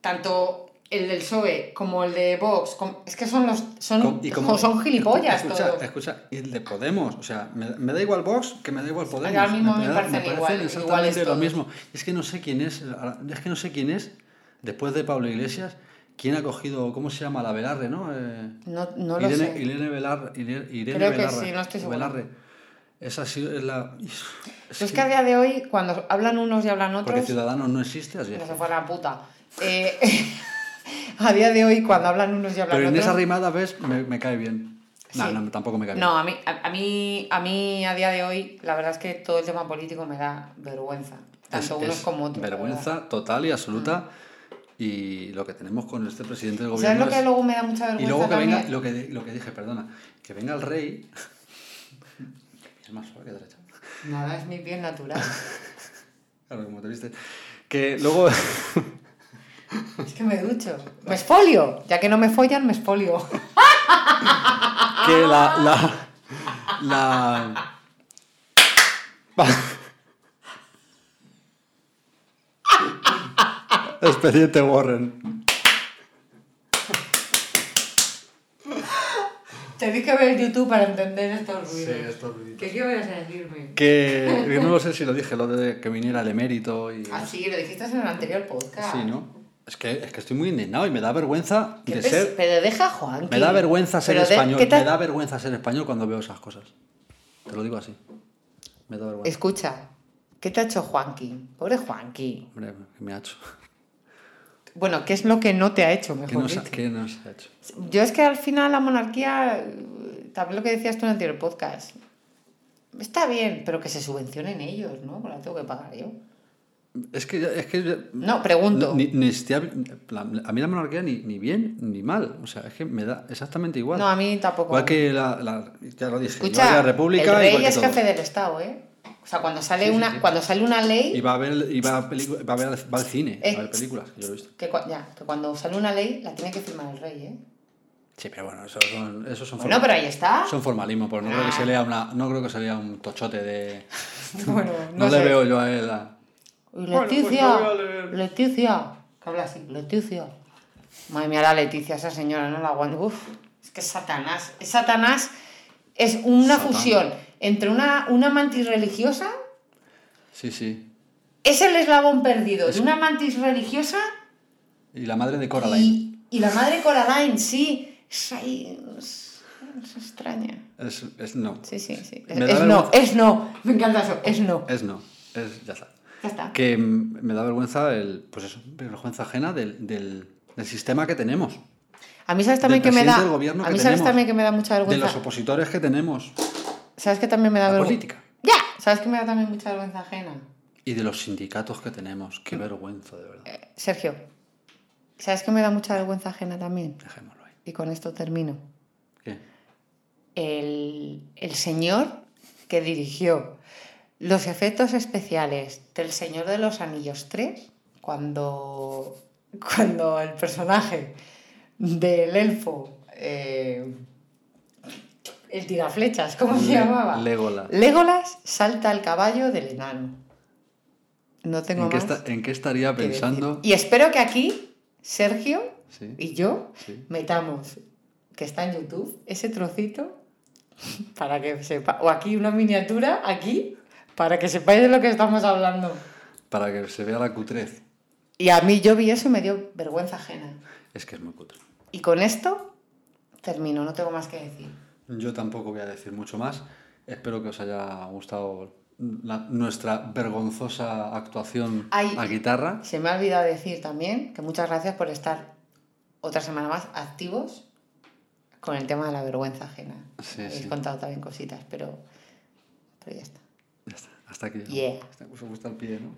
tanto el del PSOE como el de Vox, com- es que son los son, y como- son gilipollas escucha, todos. Escucha, y el de Podemos, o sea, me, me da igual Vox que me da igual Podemos. ahora mismo me da- parecen igual- exactamente iguales lo mismo. Es que no sé quién es, es que no sé quién es, después de Pablo Iglesias, quién ha cogido, ¿cómo se llama? La Velarre, ¿no? Eh, No, no lo Irene, sé. Irene Velar- Irene, Irene Creo que sí, no estoy segura. Velarre. Esa sí es la... Pero es que a día de hoy, cuando hablan unos y hablan Porque otros, Ciudadanos no existe, así es. no se fue a la puta. Eh, a día de hoy, cuando hablan unos y hablan Pero en otros... esa rimada, ¿ves? Me, me cae bien. No, Sí. no, tampoco me cae bien. No, a mí, a, a mí, a mí a día de hoy, la verdad es que todo el tema político me da vergüenza. Tanto Es- unos es como otros. Vergüenza total y absoluta. Y lo que tenemos con este presidente del verdad. ¿Sabes gobierno. lo que es- luego me da mucha vergüenza y luego que venga, lo que, lo que dije, perdona, que venga el rey. es más suave que derecha. Nada, es mi piel natural. Claro, como te viste. Que luego. Es que me ducho. Me esfolio. Ya que no me follan, me esfolio. que la. la, la Expediente Warren. Tenéis que ver YouTube para entender estos ruidos. estos ruidos. ¿Qué quieres decirme? Que, que no lo sé si lo dije, lo de que viniera el emérito y... Ah, sí, lo dijiste en el anterior podcast. Sí, ¿no? Es que, es que estoy muy indignado y me da vergüenza ¿Qué de ser... Pero deja Juan. Me da vergüenza ser de- español. ¿qué tal- Me da vergüenza ser español cuando veo esas cosas. Te lo digo así. Me da vergüenza. Escucha, ¿qué te ha hecho Juanqui? Pobre Juanqui. Hombre, ¿qué me ha hecho? Bueno, ¿qué es lo que no te ha hecho, ¿Qué mejor nos, dicho? qué nos ha hecho? Yo es que al final la monarquía, también lo que decías tú en el anterior podcast, está bien, pero que se subvencionen ellos, ¿no? Porque la tengo que pagar yo. Es que... Es que No, pregunto. Ni, ni a mí la monarquía ni, ni bien ni mal. O sea, es que me da exactamente igual. No, a mí tampoco. Igual que la, la- Ya lo dije. Escucha, igual que la república. el rey igual que es todo. jefe del Estado, ¿eh? O sea, cuando sale, Sí, sí, una, sí. cuando sale una ley... Y va a ver, y va a, pelicu- va a ver va al cine, Eh, a ver películas, que yo lo he visto. Que, ya, que cuando sale una ley la tiene que firmar el rey, ¿eh? Sí, pero bueno, esos son, esos son, Bueno, pero ahí está. son formalismo, porque no creo que se lea una, no creo que se lea un tochote de. Bueno, No, no, le sé. veo yo a él. a- Bueno, pues Leticia. Leticia, que habla así, Leticia. Madre mía, la Leticia, esa señora, no la aguanto. Uf, es que es Satanás. Es Satanás, es una Satán. fusión entre una, una mantis religiosa, Sí, sí. es el eslabón perdido de una mantis religiosa Y la madre de Coraline. y, y la madre Coraline, sí. Es ahí, es, es extraña. Es, es no. Sí, sí, sí. Es, no, es no. Me encanta eso, es no. Es no. Es, ya está. Ya está. Que me da vergüenza el. Pues eso, vergüenza ajena del, del, del sistema que tenemos. A mí sabes también del que me da. A mí sabes tenemos, también que me da mucha De vergüenza. los opositores que tenemos. ¿Sabes que también me da vergüenza? política. Ya, ¿sabes que me da también mucha vergüenza ajena? Y de los sindicatos que tenemos. Qué vergüenza, de verdad. Eh, Sergio, ¿sabes que me da mucha vergüenza ajena también? Dejémoslo ahí. Y con esto termino. ¿Qué? El, el señor que dirigió los efectos especiales del Señor de los Anillos 3, cuando, cuando el personaje del elfo, eh, el tiraflechas, ¿cómo se Le- llamaba? Legolas. Legolas salta al caballo del enano. No tengo ¿En qué, más. esta- ¿En qué estaría decir. pensando? Y espero que aquí, Sergio Sí. y yo, Sí. metamos, que está en YouTube, ese trocito para que sepa. O aquí una miniatura, aquí, para que sepáis de lo que estamos hablando. Para que se vea la cutrez. Y a mí yo vi eso y me dio vergüenza ajena. Es que es muy cutre. Y con esto termino, no tengo más que decir. Yo tampoco voy a decir mucho más. Espero que os haya gustado la- nuestra vergonzosa actuación Ay. a guitarra. Se me ha olvidado decir también que muchas gracias por estar otra semana más activos con el tema de la vergüenza ajena. Sí, Habéis sí. contado también cositas, pero, pero ya está. Ya está. Hasta aquí. Yeah. Hasta os gusta el pie, ¿no?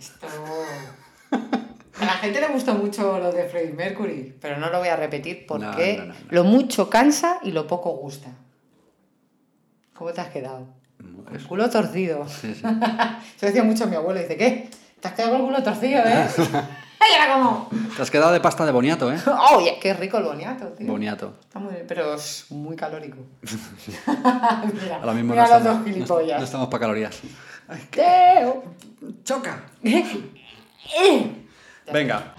A la gente le gustó mucho lo de Freddie Mercury, pero no lo voy a repetir porque No, no, no, no. lo mucho cansa y lo poco gusta. ¿Cómo te has quedado? El culo torcido. Sí, sí. Eso decía mucho mi abuelo. Dice, ¿qué? Te has quedado con el culo torcido, ¿eh? ¡Ay, era como! Te has quedado de pasta de boniato, ¿eh? ¡Oye, qué rico el boniato, tío! Boniato. Está muy bien, pero es muy calórico. mira, Ahora mismo mira no los dos estamos, no, gilipollas. no estamos para calorías. Teo. ¡Choca! Eh. Venga.